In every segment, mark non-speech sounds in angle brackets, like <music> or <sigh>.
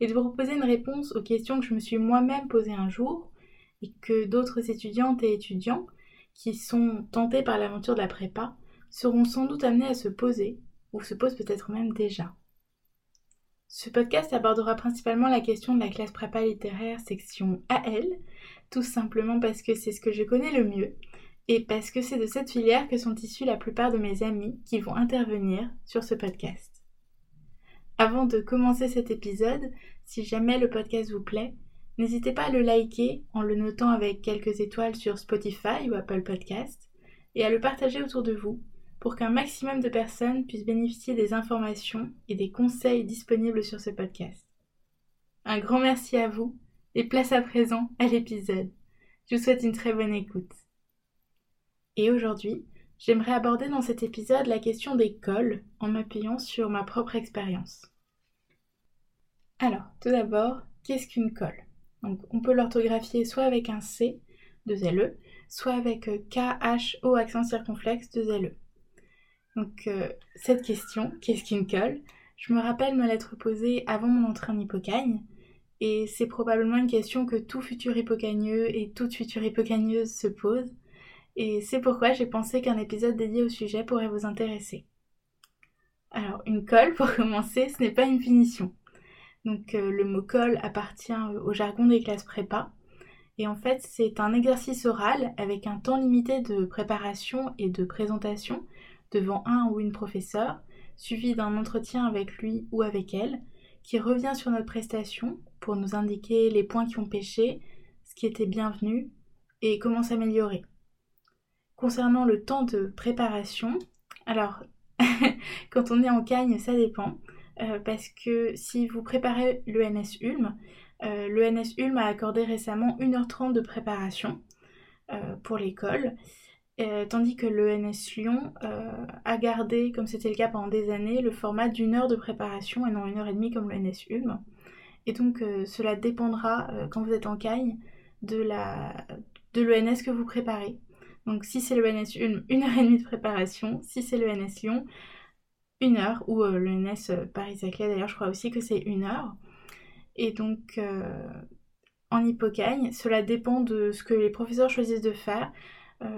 et de vous proposer une réponse aux questions que je me suis moi-même posées un jour et que d'autres étudiantes et étudiants qui sont tentés par l'aventure de la prépa seront sans doute amenés à se poser ou se posent peut-être même déjà. Ce podcast abordera principalement la question de la classe prépa littéraire section AL, tout simplement parce que c'est ce que je connais le mieux et parce que c'est de cette filière que sont issus la plupart de mes amis qui vont intervenir sur ce podcast. Avant de commencer cet épisode, si jamais le podcast vous plaît, n'hésitez pas à le liker en le notant avec quelques étoiles sur Spotify ou Apple Podcast et à le partager autour de vous pour qu'un maximum de personnes puissent bénéficier des informations et des conseils disponibles sur ce podcast. Un grand merci à vous et place à présent à l'épisode. Je vous souhaite une très bonne écoute. Et aujourd'hui, j'aimerais aborder dans cet épisode la question des cols en m'appuyant sur ma propre expérience. Alors, tout d'abord, qu'est-ce qu'une colle? On peut l'orthographier soit avec un C, de LE, soit avec euh, K, H, O accent circonflexe, de LE. Donc, euh, cette question, qu'est-ce qu'une colle? Je me rappelle me l'être posée avant mon entrée en hypocagne, et c'est probablement une question que tout futur hypocagneux et toute future hypocagneuse se pose, et c'est pourquoi j'ai pensé qu'un épisode dédié au sujet pourrait vous intéresser. Alors, une colle, pour <laughs> commencer, ce n'est pas une finition. Donc, euh, le mot colle appartient euh, au jargon des classes prépa. Et en fait, c'est un exercice oral avec un temps limité de préparation et de présentation devant un ou une professeur, suivi d'un entretien avec lui ou avec elle, qui revient sur notre prestation pour nous indiquer les points qui ont pêché, ce qui était bienvenu et comment s'améliorer. Concernant le temps de préparation, alors <laughs> quand on est en cagne, ça dépend. Euh, parce que si vous préparez l'ENS Ulm, euh, l'ENS Ulm a accordé récemment 1h30 de préparation euh, pour l'école, tandis que l'ENS Lyon a gardé, comme c'était le cas pendant des années, le format d'une heure de préparation et non une heure et demie comme l'ENS Ulm. Et donc cela dépendra, quand vous êtes en cagne, de l'ENS que vous préparez. Donc si c'est le NS Ulm, une heure et demie de préparation. Si c'est le NS Lyon, une heure. Ou euh, le NS euh, Paris-Saclay, d'ailleurs, je crois aussi que c'est une heure. Et donc, euh, en hypocagne, cela dépend de ce que les professeurs choisissent de faire.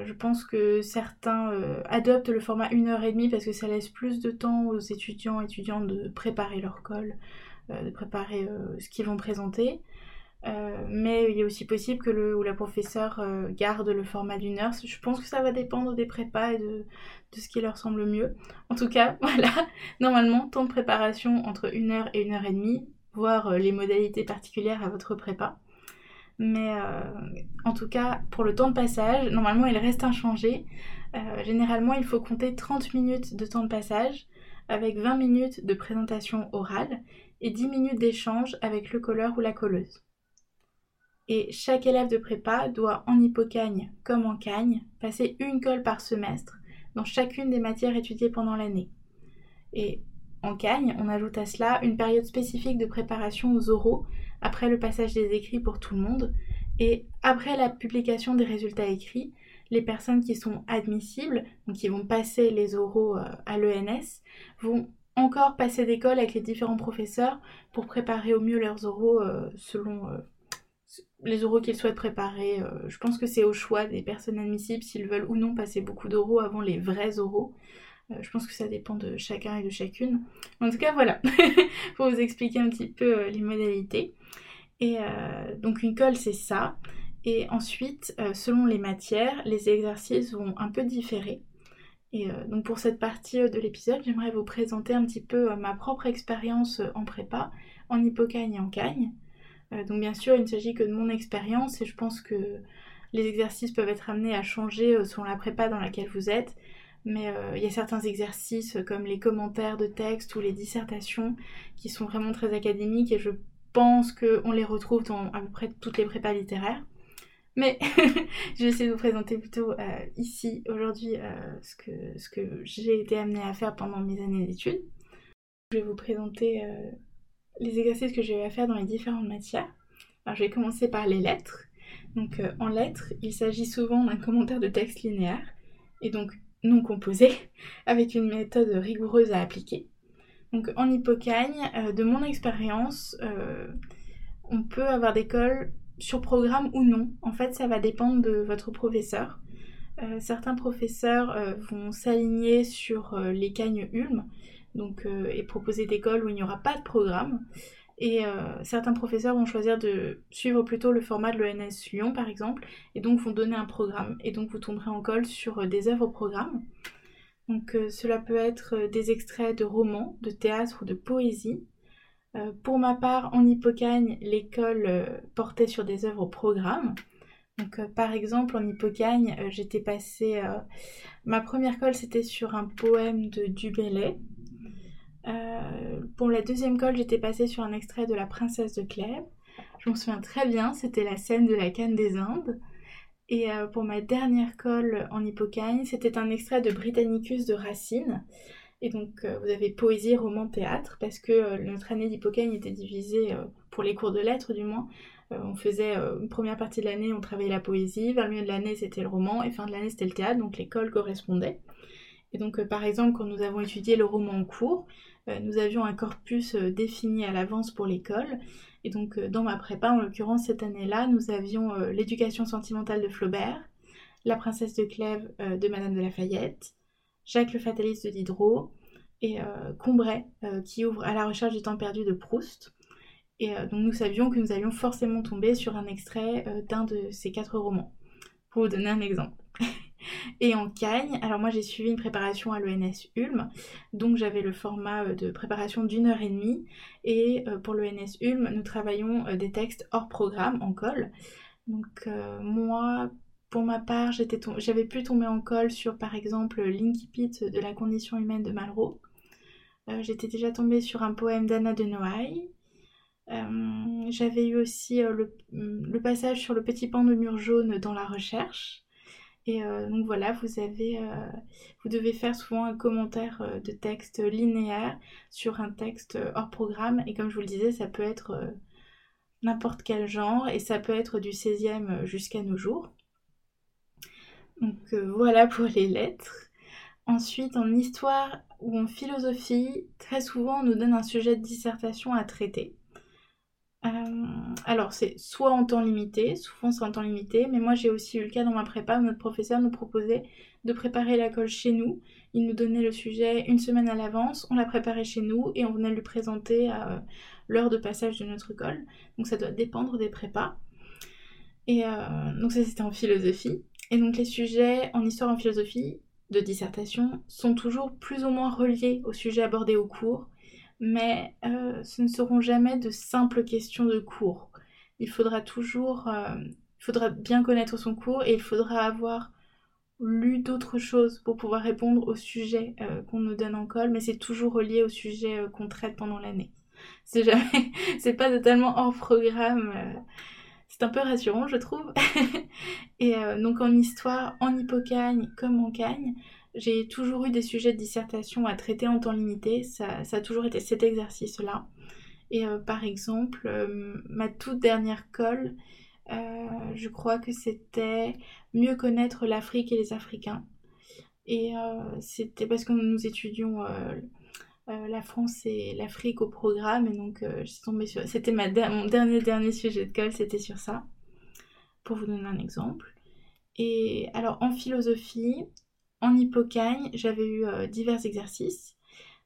je pense que certains adoptent le format une heure et demie parce que ça laisse plus de temps aux étudiants et étudiantes de préparer leur colle, de préparer ce qu'ils vont présenter. Euh, mais il est aussi possible que le ou la professeure euh, garde le format d'une heure. Je pense que ça va dépendre des prépas et de, ce qui leur semble mieux. En tout cas, <laughs> voilà, normalement, temps de préparation entre une heure et une heure et demie, voire euh, les modalités particulières à votre prépa. Mais en tout cas, pour le temps de passage, normalement, il reste inchangé. généralement, il faut compter 30 minutes de temps de passage avec 20 minutes de présentation orale et 10 minutes d'échange avec le colleur ou la colleuse. Et chaque élève de prépa doit, en hypocagne comme en cagne, passer une colle par semestre dans chacune des matières étudiées pendant l'année. Et en cagne, on ajoute à cela une période spécifique de préparation aux oraux après le passage des écrits pour tout le monde. Et après la publication des résultats écrits, les personnes qui sont admissibles, donc qui vont passer les oraux euh, à l'ENS, vont encore passer d'école avec les différents professeurs pour préparer au mieux leurs oraux euh, selon euh, les euros qu'ils souhaitent préparer. Euh, je pense que c'est au choix des personnes admissibles s'ils veulent ou non passer beaucoup d'euros avant les vrais euros. Euh, je pense que ça dépend de chacun et de chacune. En tout cas, voilà, <laughs> pour vous expliquer un petit peu euh, les modalités. Et donc une colle, c'est ça. Et ensuite, selon les matières, les exercices vont un peu différer. Et donc pour cette partie de l'épisode, j'aimerais vous présenter un petit peu ma propre expérience en prépa, en hypocagne et en cagne. Euh, donc bien sûr, il ne s'agit que de mon expérience et je pense que les exercices peuvent être amenés à changer euh, selon la prépa dans laquelle vous êtes. Mais euh, il y a certains exercices comme les commentaires de texte ou les dissertations qui sont vraiment très académiques et je pense qu'on les retrouve dans à peu près toutes les prépas littéraires. Mais <laughs> je vais essayer de vous présenter plutôt ici, aujourd'hui, ce que, ce que j'ai été amenée à faire pendant mes années d'études. Je vais vous présenter les exercices que j'ai eu à faire dans les différentes matières. Alors je vais commencer par les lettres. Donc en lettres, il s'agit souvent d'un commentaire de texte linéaire, et donc non composé, <laughs> avec une méthode rigoureuse à appliquer. Donc en hypocagne, de mon expérience, on peut avoir des cols sur programme ou non. En fait, ça va dépendre de votre professeur. Euh, certains professeurs euh, vont s'aligner sur euh, les cagnes Ulm donc, et proposer des cols où il n'y aura pas de programme. Et certains professeurs vont choisir de suivre plutôt le format de l'ENS Lyon par exemple, et donc vont donner un programme. Et donc vous tomberez en colle sur des œuvres au programme. Donc cela peut être des extraits de romans, de théâtre ou de poésie. Euh, pour ma part, en Hippocagne, l'école euh, portait sur des œuvres au programme. Donc, euh, par exemple, en Hippocagne, j'étais passée. ma première colle, c'était sur un poème de Dubélé. Pour la deuxième colle, j'étais passée sur un extrait de La Princesse de Clèves. Je m'en souviens très bien, c'était la scène de la canne des Indes. Et pour ma dernière colle en Hippocagne, c'était un extrait de Britannicus de Racine. Et donc, euh, vous avez poésie, roman, théâtre, parce que euh, notre année d'hypocagne était divisée, euh, pour les cours de lettres du moins. on faisait une première partie de l'année, on travaillait la poésie, vers le milieu de l'année, c'était le roman, et fin de l'année, c'était le théâtre, donc l'école correspondait. Et donc, par exemple, quand nous avons étudié le roman en cours, nous avions un corpus défini à l'avance pour l'école. Et donc, dans ma prépa, en l'occurrence, cette année-là, nous avions l'éducation sentimentale de Flaubert, la princesse de Clèves de Madame de Lafayette, Jacques le Fataliste de Diderot et euh, Combray euh, qui ouvre à la recherche du temps perdu de Proust. Et euh, donc nous savions que nous allions forcément tomber sur un extrait d'un de ces quatre romans. Pour vous donner un exemple. <laughs> Et en Cagne, alors moi j'ai suivi une préparation à l'ENS Ulm, donc j'avais le format de préparation d'une heure et demie. Et pour l'ENS Ulm, nous travaillons des textes hors programme en colle. Donc moi, pour ma part, j'avais pu tomber en colle sur par exemple l'Incipit de la condition humaine de Malraux. Euh, j'étais déjà tombée sur un poème d'Anna de Noailles. Euh, j'avais eu aussi euh, le, passage sur le petit pan de mur jaune dans la recherche. Et donc voilà, vous avez, vous devez faire souvent un commentaire de texte linéaire sur un texte hors programme. Et comme je vous le disais, ça peut être n'importe quel genre et ça peut être du 16e jusqu'à nos jours. Donc euh, voilà pour les lettres. Ensuite, en histoire ou en philosophie, très souvent on nous donne un sujet de dissertation à traiter. Euh, alors c'est soit en temps limité, souvent c'est en temps limité, mais moi j'ai aussi eu le cas dans ma prépa où notre professeur nous proposait de préparer la colle chez nous. Il nous donnait le sujet une semaine à l'avance, on la préparait chez nous et on venait le présenter à euh, l'heure de passage de notre colle. Donc ça doit dépendre des prépas. Et donc ça c'était en philosophie. Et donc les sujets en histoire en philosophie de dissertation sont toujours plus ou moins reliés aux sujets abordés au cours, mais euh, ce ne seront jamais de simples questions de cours. Il faudra toujours, euh, il faudra bien connaître son cours et il faudra avoir lu d'autres choses pour pouvoir répondre aux sujets euh, qu'on nous donne en colle, mais c'est toujours relié aux sujets qu'on traite pendant l'année. <laughs> C'est jamais, c'est pas totalement hors programme c'est un peu rassurant, je trouve. <laughs> et donc en histoire, en hypocagne comme en cagne, j'ai toujours eu des sujets de dissertation à traiter en temps limité. Ça, a toujours été cet exercice-là. Et euh, par exemple, euh, ma toute dernière colle, je crois que c'était mieux connaître l'Afrique et les Africains. Et c'était parce que nous étudions euh, la France et l'Afrique au programme. Et donc, euh, sur. C'était mon dernier, dernier sujet de colle, c'était sur ça. Pour vous donner un exemple. Et alors, en philosophie, en hippocagne, j'avais eu euh, divers exercices.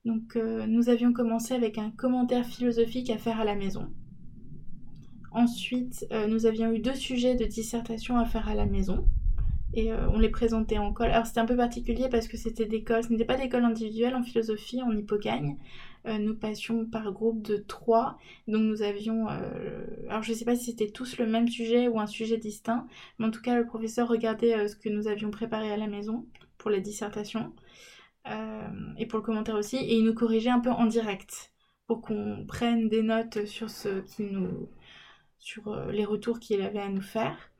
Donc, nous avions commencé avec un commentaire philosophique à faire à la maison. Ensuite, nous avions eu deux sujets de dissertation à faire à la maison et euh, on les présentait en colle. Alors c'était un peu particulier parce que c'était des ce n'était pas des cols individuels en philosophie, en hippocagne. Euh, nous passions par groupe de trois, donc nous avions, euh, alors je ne sais pas si c'était tous le même sujet ou un sujet distinct, mais en tout cas le professeur regardait ce que nous avions préparé à la maison pour la dissertation et pour le commentaire aussi, et il nous corrigeait un peu en direct pour qu'on prenne des notes sur ce qui nous sur les retours qu'il avait à nous faire.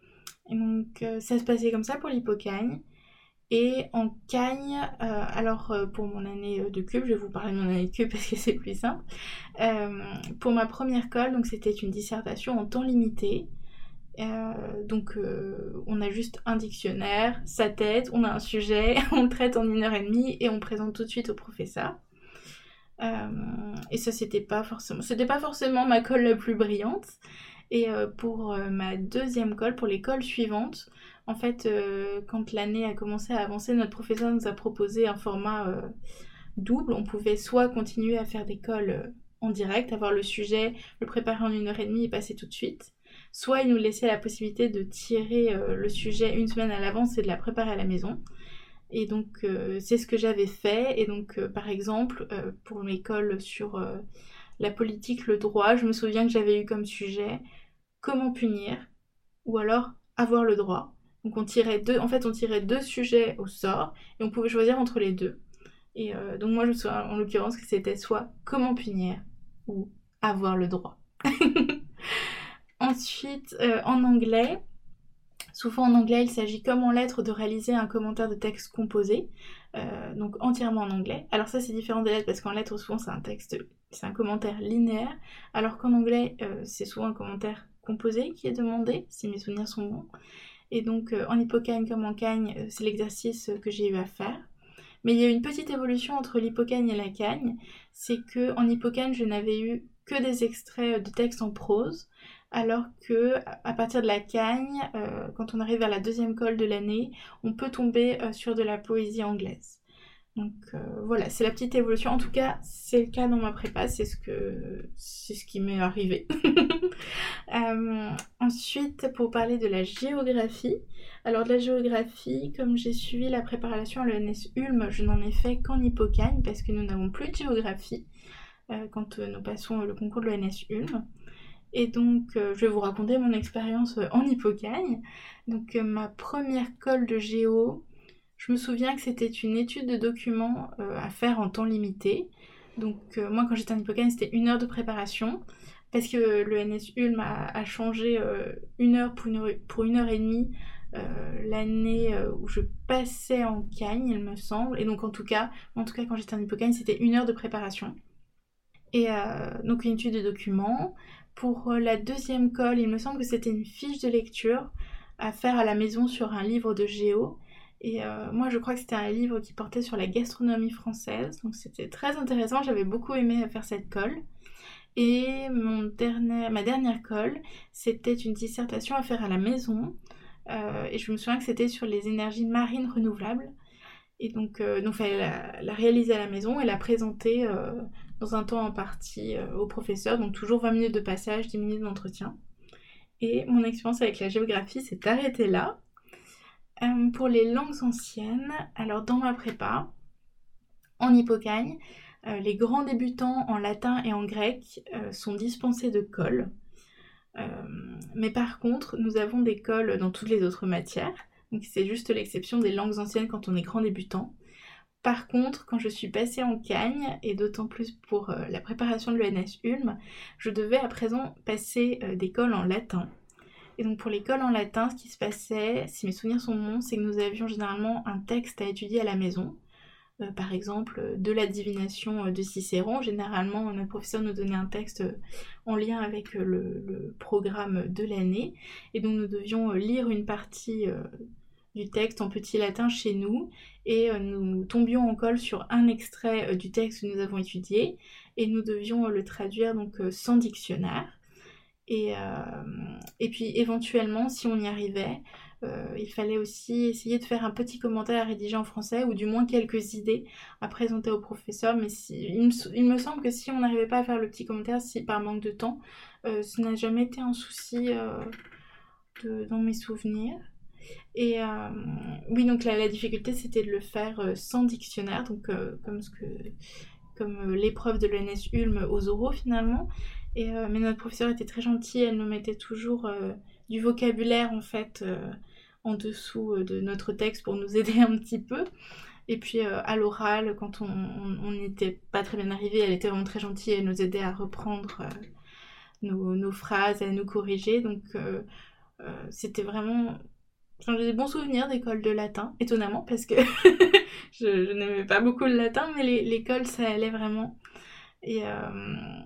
Et donc ça se passait comme ça pour l'hypocagne. Et en cagne, euh, alors euh, pour mon année euh, de cube, je vais vous parler de mon année de cube parce que c'est plus simple. pour ma première colle, donc c'était une dissertation en temps limité. Donc on a juste un dictionnaire, sa tête, on a un sujet, <laughs> on le traite en une heure et demie et on présente tout de suite au professeur. et ça c'était pas forcément, c'était pas forcément ma colle la plus brillante. Et pour ma deuxième colle, pour les colles suivantes, en fait, euh, quand l'année a commencé à avancer, notre professeur nous a proposé un format euh, double. On pouvait soit continuer à faire des cols euh, en direct, avoir le sujet, le préparer en une heure et demie et passer tout de suite. Soit il nous laissait la possibilité de tirer le sujet une semaine à l'avance et de la préparer à la maison. Et donc c'est ce que j'avais fait. Et donc par exemple pour l'école sur la politique, le droit, je me souviens que j'avais eu comme sujet comment punir ou alors avoir le droit. Donc on tirait deux, en fait on tirait deux sujets au sort et on pouvait choisir entre les deux. Et euh, donc moi je me souviens en l'occurrence que c'était soit comment punir ou avoir le droit. <laughs> Ensuite euh, en anglais, souvent en anglais il s'agit comme en lettres de réaliser un commentaire de texte composé, euh, donc entièrement en anglais. Alors ça c'est différent des lettres parce qu'en lettres souvent c'est un texte, c'est un commentaire linéaire, alors qu'en anglais c'est souvent un commentaire composé qui est demandé, si mes souvenirs sont bons. Et donc euh, en hippocagne comme en cagne, euh, c'est l'exercice euh, que j'ai eu à faire. Mais il y a une petite évolution entre l'hippocagne et la cagne, c'est que en hippocagne, je n'avais eu que des extraits de textes en prose, alors que à partir de la cagne, quand on arrive vers la deuxième colle de l'année, on peut tomber sur de la poésie anglaise. Donc euh, voilà, c'est la petite évolution. En tout cas, c'est le cas dans ma prépa, c'est ce que c'est ce qui m'est arrivé. <laughs> Euh, ensuite, pour parler de la géographie, alors de la géographie, comme j'ai suivi la préparation à l'ENS Ulm, je n'en ai fait qu'en hippocagne parce que nous n'avons plus de géographie euh, quand nous passons le concours de l'ENS Ulm. Et donc, je vais vous raconter mon expérience en hippocagne. Donc, ma première colle de géo, je me souviens que c'était une étude de documents euh, à faire en temps limité. Donc euh, moi quand j'étais en hippocane c'était une heure de préparation parce que le NS Ulm a, changé euh, une heure pour une heure, et demie l'année où je passais en Cagne, il me semble. Et donc en tout cas, en tout cas quand j'étais en hippocane c'était une heure de préparation. Et donc une étude de documents. Pour la deuxième colle, il me semble que c'était une fiche de lecture à faire à la maison sur un livre de géo. Et euh, moi, je crois que c'était un livre qui portait sur la gastronomie française. Donc c'était très intéressant. J'avais beaucoup aimé faire cette colle. Et mon dernier, ma dernière colle, c'était une dissertation à faire à la maison. Euh, et je me souviens que c'était sur les énergies marines renouvelables. Et donc, euh, fallait la, réaliser à la maison et la présenter dans un temps en partie au professeur. Donc toujours 20 minutes de passage, 10 minutes d'entretien. Et mon expérience avec la géographie s'est arrêtée là. Euh, pour les langues anciennes, alors dans ma prépa, en hippocagne, euh, les grands débutants en latin et en grec euh, sont dispensés de colle. mais par contre, nous avons des colles dans toutes les autres matières. Donc c'est juste l'exception des langues anciennes quand on est grand débutant. Par contre, quand je suis passée en Cagne, et d'autant plus pour la préparation de l'ENS Ulm, je devais à présent passer des colles en latin. Et donc pour l'école en latin, ce qui se passait, si mes souvenirs sont bons, c'est que nous avions généralement un texte à étudier à la maison. Euh, par exemple, de la divination euh, de Cicéron. Généralement, notre professeur nous donnait un texte euh, en lien avec le, programme de l'année. Et donc nous devions lire une partie du texte en petit latin chez nous. Et nous tombions en colle sur un extrait du texte que nous avons étudié. Et nous devions le traduire donc sans dictionnaire. Euh, et, puis éventuellement, si on y arrivait, euh, il fallait aussi essayer de faire un petit commentaire à rédiger en français ou du moins quelques idées à présenter au professeur. Mais il, me, semble que si on n'arrivait pas à faire le petit commentaire, si par manque de temps, euh, ce n'a jamais été un souci dans mes souvenirs. Et oui, donc la, difficulté c'était de le faire sans dictionnaire, donc comme ce que comme l'épreuve de l'ENS Ulm aux oraux finalement. Euh, mais notre professeure était très gentille, elle nous mettait toujours euh, du vocabulaire en fait euh, en dessous de notre texte pour nous aider <laughs> un petit peu. Et puis à l'oral, quand on n'était pas très bien arrivé, elle était vraiment très gentille, elle nous aidait à reprendre nos, phrases, à nous corriger. Donc c'était vraiment j'ai des bons souvenirs d'école de latin, étonnamment, parce que <laughs> je, n'aimais pas beaucoup le latin, mais l'école, ça allait vraiment. Et, euh,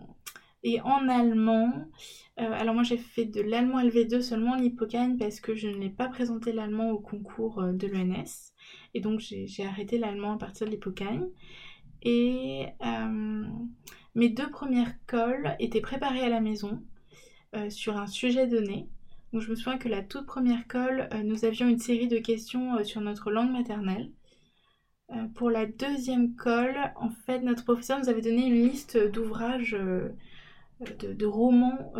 et en allemand, euh, alors moi j'ai fait de l'allemand LV2 seulement en Hippocagne parce que je n'ai pas présenté l'allemand au concours euh, de l'ENS. Et donc j'ai arrêté l'allemand à partir de l'Hippocagne. Et mes deux premières cols étaient préparées à la maison sur un sujet donné. Donc je me souviens que la toute première colle, euh, nous avions une série de questions euh, sur notre langue maternelle. Euh, pour la deuxième colle, en fait, notre professeur nous avait donné une liste d'ouvrages, de, romans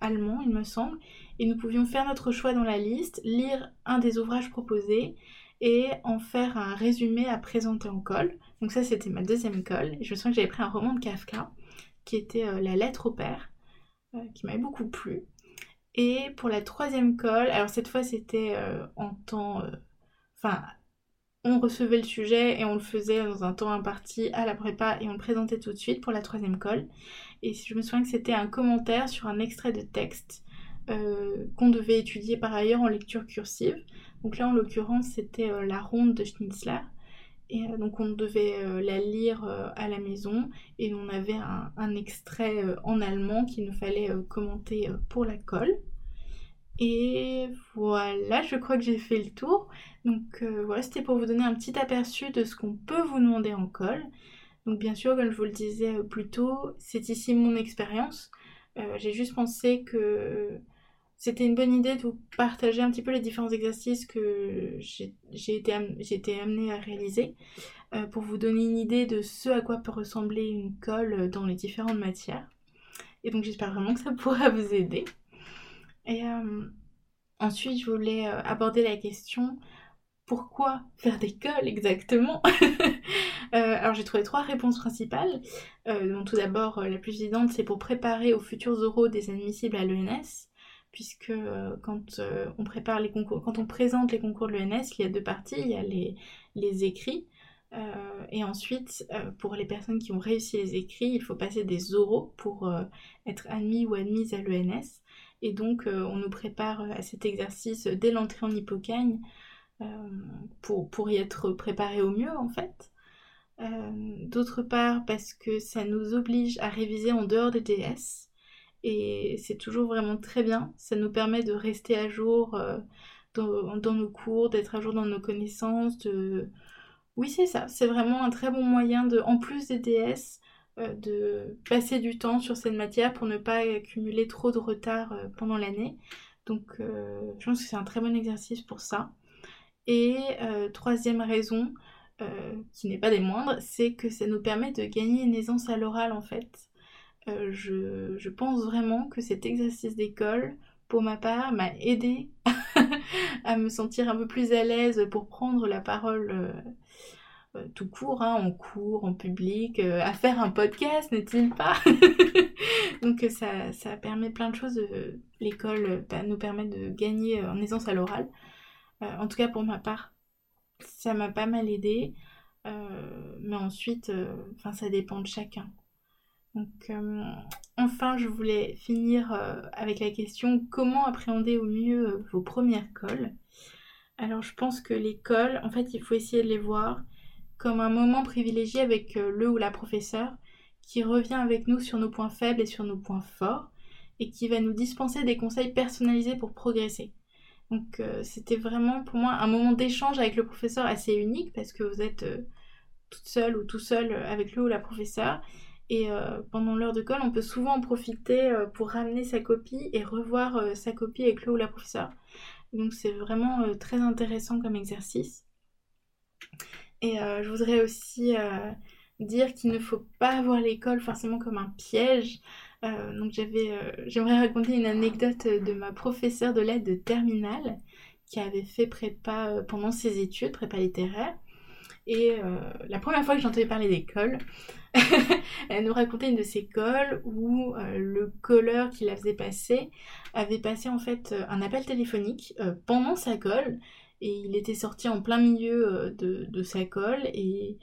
allemands, il me semble, et nous pouvions faire notre choix dans la liste, lire un des ouvrages proposés et en faire un résumé à présenter en colle. Donc ça, c'était ma deuxième colle. Et je me souviens que j'avais pris un roman de Kafka, qui était La lettre au père, qui m'avait beaucoup plu. Et pour la troisième colle, alors cette fois c'était euh, en temps... Euh, enfin, on recevait le sujet et on le faisait dans un temps imparti à la prépa et on le présentait tout de suite pour la troisième colle. Et je me souviens que c'était un commentaire sur un extrait de texte euh, qu'on devait étudier par ailleurs en lecture cursive. Donc là en l'occurrence c'était la ronde de Schnitzler. Et donc on devait la lire à la maison et on avait un, extrait en allemand qu'il nous fallait commenter pour la colle. Et voilà, je crois que j'ai fait le tour. Donc voilà, c'était pour vous donner un petit aperçu de ce qu'on peut vous demander en colle. Donc bien sûr, comme je vous le disais plus tôt, c'est ici mon expérience. j'ai juste pensé que c'était une bonne idée de vous partager un petit peu les différents exercices que j'ai été, amenée à réaliser euh, pour vous donner une idée de ce à quoi peut ressembler une colle dans les différentes matières. Et donc j'espère vraiment que ça <laughs> pourra vous aider. Et euh, ensuite, je voulais euh, aborder la question pourquoi faire des colles exactement? <laughs> Alors j'ai trouvé trois réponses principales. tout d'abord, la plus évidente, c'est pour préparer aux futurs oraux des admissibles à l'ENS puisque euh, quand euh, on prépare les concours, quand on présente les concours de l'ENS, il y a deux parties, il y a les, les écrits, euh, et ensuite, pour les personnes qui ont réussi les écrits, il faut passer des oraux pour être admis ou admise à l'ENS. Et donc, on nous prépare à cet exercice dès l'entrée en hypocagne pour, pour y être préparé au mieux, en fait. D'autre part, parce que ça nous oblige à réviser en dehors des DS. Et c'est toujours vraiment très bien. Ça nous permet de rester à jour euh, dans, nos cours, d'être à jour dans nos connaissances. De... Oui, c'est ça. C'est vraiment un très bon moyen, de, en plus des DS, euh, de passer du temps sur cette matière pour ne pas accumuler trop de retard euh, pendant l'année. Donc, je pense que c'est un très bon exercice pour ça. Et troisième raison, qui n'est pas des moindres, c'est que ça nous permet de gagner une aisance à l'oral en fait. Euh, je, pense vraiment que cet exercice d'école, pour ma part, m'a aidé <laughs> à me sentir un peu plus à l'aise pour prendre la parole euh, euh, tout court, hein, en cours, en public, à faire un podcast, n'est-il pas? <laughs> Donc ça, permet plein de choses. L'école nous permet de gagner en aisance à l'oral. en tout cas pour ma part, ça m'a pas mal aidé. mais ensuite, ça dépend de chacun. Donc, euh, enfin, je voulais finir euh, avec la question comment appréhender au mieux euh, vos premières colles. Alors, je pense que les colles, en fait, il faut essayer de les voir comme un moment privilégié avec le ou la professeur qui revient avec nous sur nos points faibles et sur nos points forts et qui va nous dispenser des conseils personnalisés pour progresser. Donc c'était vraiment pour moi un moment d'échange avec le professeur assez unique parce que vous êtes toute seule ou tout seul avec le ou la professeur et euh, pendant l'heure de colle, on peut souvent en profiter euh, pour ramener sa copie et revoir euh, sa copie avec le ou la professeure. Donc c'est vraiment très intéressant comme exercice. Et je voudrais aussi dire qu'il ne faut pas voir l'école forcément comme un piège. donc j'aimerais raconter une anecdote de ma professeure de lettres de terminale qui avait fait prépa pendant ses études, prépa littéraire. Et la première fois que j'entendais parler d'école, <laughs> elle nous racontait une de ses colles où euh, le colleur qui la faisait passer avait passé en fait euh, un appel téléphonique euh, pendant sa colle et il était sorti en plein milieu de, de sa colle et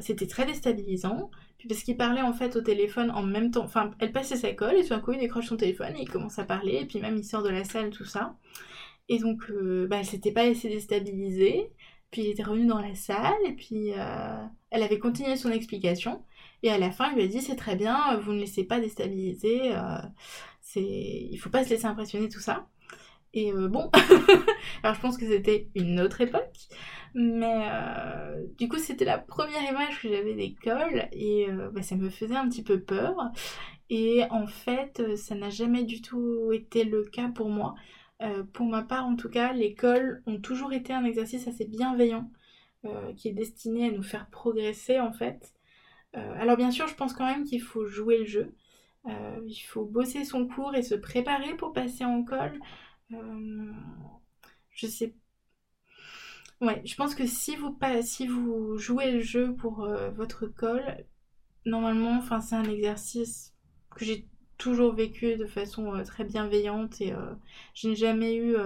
c'était très déstabilisant. Puis parce qu'il parlait en fait au téléphone en même temps, enfin elle passait sa colle et tout d'un coup il décroche son téléphone et il commence à parler et puis même il sort de la salle tout ça. Et donc bah, elle s'était pas laissée déstabiliser. Puis il était revenu dans la salle et puis elle avait continué son explication. Et à la fin, il lui a dit c'est très bien, vous ne laissez pas déstabiliser, euh, c'est, il faut pas se laisser impressionner tout ça. Et euh, bon, <laughs> alors je pense que c'était une autre époque, mais euh, du coup c'était la première image que j'avais d'école et bah, ça me faisait un petit peu peur. Et en fait, ça n'a jamais du tout été le cas pour moi. Pour ma part, en tout cas, l'école ont toujours été un exercice assez bienveillant qui est destiné à nous faire progresser en fait. Euh, alors bien sûr, je pense quand même qu'il faut jouer le jeu. Euh, il faut bosser son cours et se préparer pour passer en col. Euh, je sais Ouais, je pense que si vous, si vous jouez le jeu pour votre col, normalement, enfin, c'est un exercice que j'ai toujours vécu de façon très bienveillante et je n'ai jamais eu.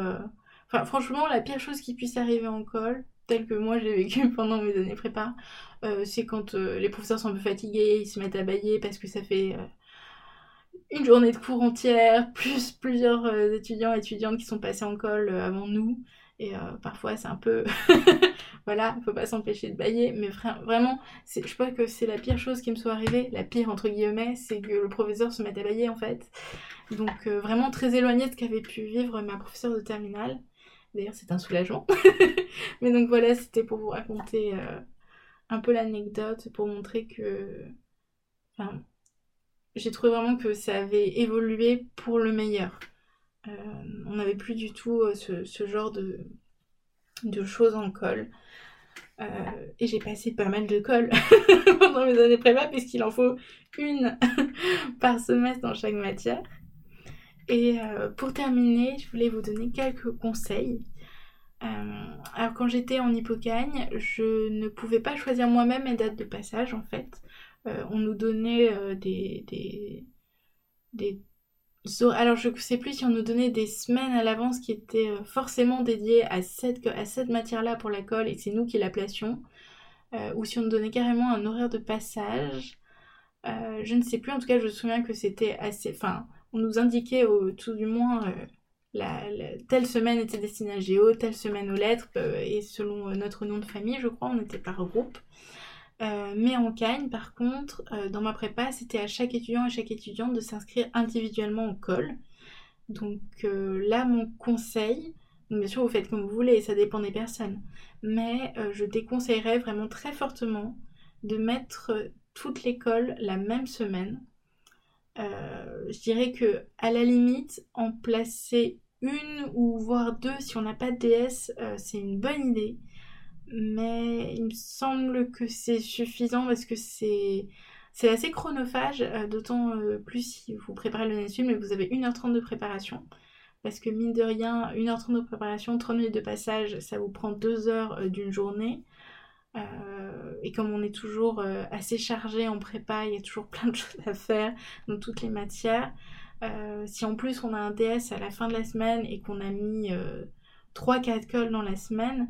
Enfin, franchement, la pire chose qui puisse arriver en col, tel que moi j'ai vécu <laughs> pendant mes années prépa, euh, c'est quand euh, les professeurs sont un peu fatigués, ils se mettent à bailler parce que ça fait euh, une journée de cours entière, <laughs> plus plusieurs étudiants et étudiantes qui sont passés en col avant nous. Et parfois c'est un peu... <laughs> voilà, faut pas s'empêcher de bailler, mais vraiment, je crois que c'est la pire chose qui me soit arrivée, la pire entre guillemets, c'est que le professeur se mette à bailler en fait. Donc vraiment très éloigné de ce qu'avait pu vivre ma professeure de terminale. D'ailleurs, c'est un soulagement. <laughs> Mais donc voilà, c'était pour vous raconter euh, un peu l'anecdote, pour montrer que. J'ai trouvé vraiment que ça avait évolué pour le meilleur. Euh, on n'avait plus du tout euh, ce, genre de, de, choses en colle. et j'ai passé pas mal de colle <laughs> pendant mes années prépa, puisqu'il en faut une <laughs> par semestre dans chaque matière. Et euh, pour terminer, je voulais vous donner quelques conseils. Euh, alors quand j'étais en hypocagne, je ne pouvais pas choisir moi-même mes dates de passage en fait. Euh, on nous donnait des, des, des, Alors je ne sais plus si on nous donnait des semaines à l'avance qui étaient forcément dédiées à cette, à cette matière-là pour la colle et c'est nous qui la placions. ou si on nous donnait carrément un horaire de passage. je ne sais plus, en tout cas je me souviens que c'était assez... Enfin, on nous indiquait au, tout du moins euh, la, telle semaine était destinée à Géo, telle semaine aux lettres, euh, et selon euh, notre nom de famille, je crois, on était par groupe. Mais en Cagne, par contre, dans ma prépa, c'était à chaque étudiant et chaque étudiante de s'inscrire individuellement au col. Donc là, mon conseil, bien sûr, vous faites comme vous voulez, ça dépend des personnes, mais je déconseillerais vraiment très fortement de mettre toute l'école la même semaine euh, je dirais que à la limite, en placer une ou voire deux si on n'a pas de DS, euh, c'est une bonne idée. Mais il me semble que c'est suffisant parce que c'est c'est assez chronophage, euh, d'autant plus si vous préparez le NSU, mais vous avez 1h30 de préparation. Parce que mine de rien, 1h30 de préparation, 30 minutes de passage, ça vous prend 2 heures d'une journée. Euh, et comme on est toujours euh, assez chargé en prépa, il y a toujours <laughs> plein de choses à faire dans toutes les matières. Euh, si en plus on a un DS à la fin de la semaine et qu'on a mis 3-4 cols dans la semaine,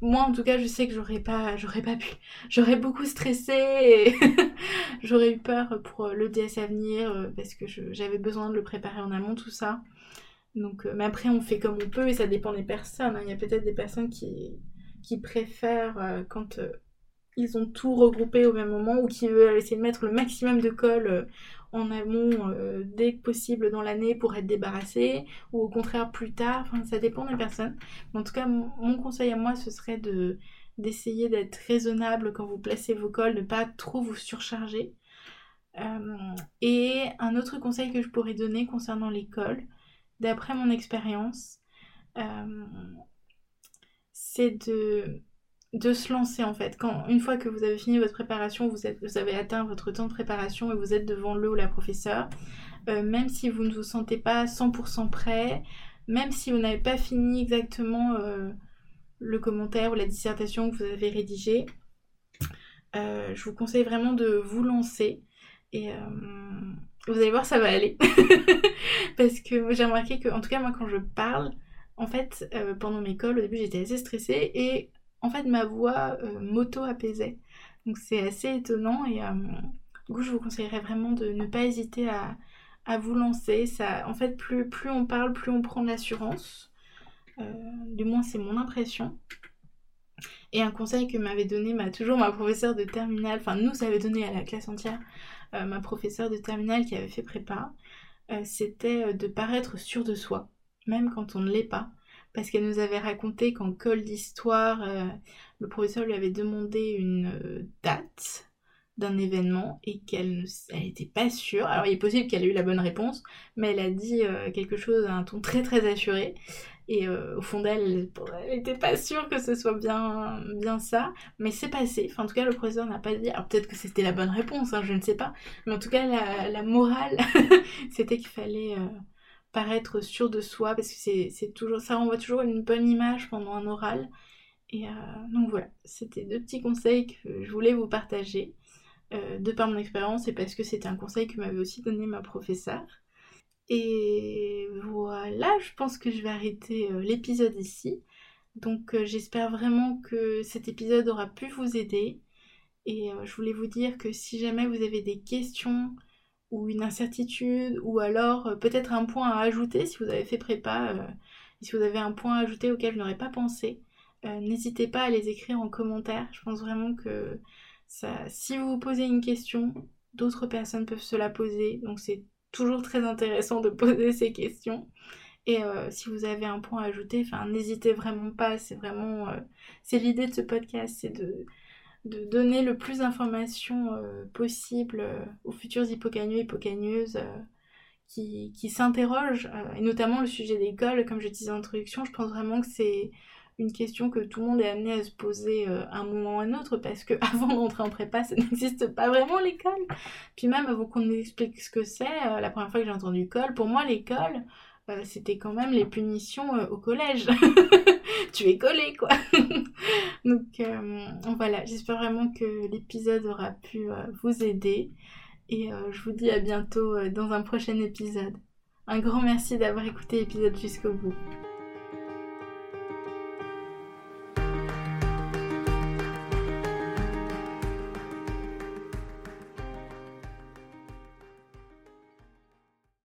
moi en tout cas je sais que j'aurais pas pu <laughs> j'aurais beaucoup stressé et <laughs> j'aurais eu peur pour le DS à venir parce que j'avais besoin de le préparer en amont tout ça donc mais après on fait comme on peut et ça dépend des personnes hein. il y a peut-être des personnes qui qui préfèrent euh, quand euh, ils ont tout regroupé au même moment ou qui veulent essayer de mettre le maximum de colle euh, en amont dès que possible dans l'année pour être débarrassé ou au contraire plus tard. Ça dépend des personnes. en tout cas, mon, conseil à moi, ce serait de d'essayer d'être raisonnable quand vous placez vos cols, ne pas trop vous surcharger. et un autre conseil que je pourrais donner concernant les cols, d'après mon expérience, c'est de, de se lancer en fait. Quand, une fois que vous avez fini votre préparation, vous, avez atteint votre temps de préparation et vous êtes devant le ou la professeure, euh, même si vous ne vous sentez pas 100% prêt, même si vous n'avez pas fini exactement euh, le commentaire ou la dissertation que vous avez rédigée, euh, je vous conseille vraiment de vous lancer et vous allez voir ça va aller <laughs> parce que j'ai remarqué que en tout cas moi quand je parle en fait, pendant mes calls, au début, j'étais assez stressée et en fait, ma voix m'auto-apaisait. Donc c'est assez étonnant et du coup, je vous conseillerais vraiment de ne pas hésiter à, vous lancer. Ça, en fait, plus, on parle, plus on prend de l'assurance. du moins, c'est mon impression. Et un conseil que m'avait donné m'a toujours ma professeure de terminale, enfin nous avait donné à la classe entière, euh, ma professeure de terminale qui avait fait prépa, euh, c'était euh, de paraître sûr de soi, même quand on ne l'est pas. Parce qu'elle nous avait raconté qu'en colle d'histoire, le professeur lui avait demandé une date d'un événement et qu'elle n'était pas sûre. Alors il est possible qu'elle ait eu la bonne réponse, mais elle a dit quelque chose à un ton très très assuré. Et euh, au fond d'elle, elle n'était pas sûre que ce soit bien, ça. Mais c'est passé. Enfin, en tout cas, le professeur n'a pas dit. Alors peut-être que c'était la bonne réponse, hein, je ne sais pas. Mais en tout cas, la, morale, <laughs> c'était qu'il fallait euh, paraître sûr de soi. Parce que c'est toujours, ça renvoie toujours une bonne image pendant un oral. Et euh, donc voilà, c'était deux petits conseils que je voulais vous partager. de par mon expérience et parce que c'était un conseil que m'avait aussi donné ma professeure. Et voilà, je pense que je vais arrêter euh, l'épisode ici. Donc euh, j'espère vraiment que cet épisode aura pu vous aider. Et euh, je voulais vous dire que si jamais vous avez des questions ou une incertitude ou alors peut-être un point à ajouter si vous avez fait prépa, si vous avez un point à ajouter auquel je n'aurais pas pensé, n'hésitez pas à les écrire en commentaire. Je pense vraiment que ça, si vous vous posez une question, d'autres personnes peuvent se la poser. Donc c'est toujours très intéressant de <laughs> poser ces questions. Et euh, si vous avez un point à ajouter, n'hésitez vraiment pas. C'est vraiment, euh, c'est l'idée de ce podcast, c'est de, de donner le plus d'informations euh, possible aux futurs hippocagneux, hippocagneuses qui, qui s'interrogent, et notamment le sujet d'école, comme je disais en introduction, je pense vraiment que c'est une question que tout le monde est amené à se poser à euh, un moment ou à un autre parce que <laughs> avant d'entrer en prépa, ça <laughs> n'existe pas vraiment l'école. Puis même avant qu'on nous explique ce que c'est, euh, la première fois que j'ai entendu col, pour moi l'école, euh, c'était quand même les punitions au collège. <laughs> tu es collé quoi. <laughs> Donc voilà, j'espère vraiment que l'épisode aura pu vous aider et je vous dis à bientôt dans un prochain épisode. Un grand merci d'avoir écouté l'épisode jusqu'au bout.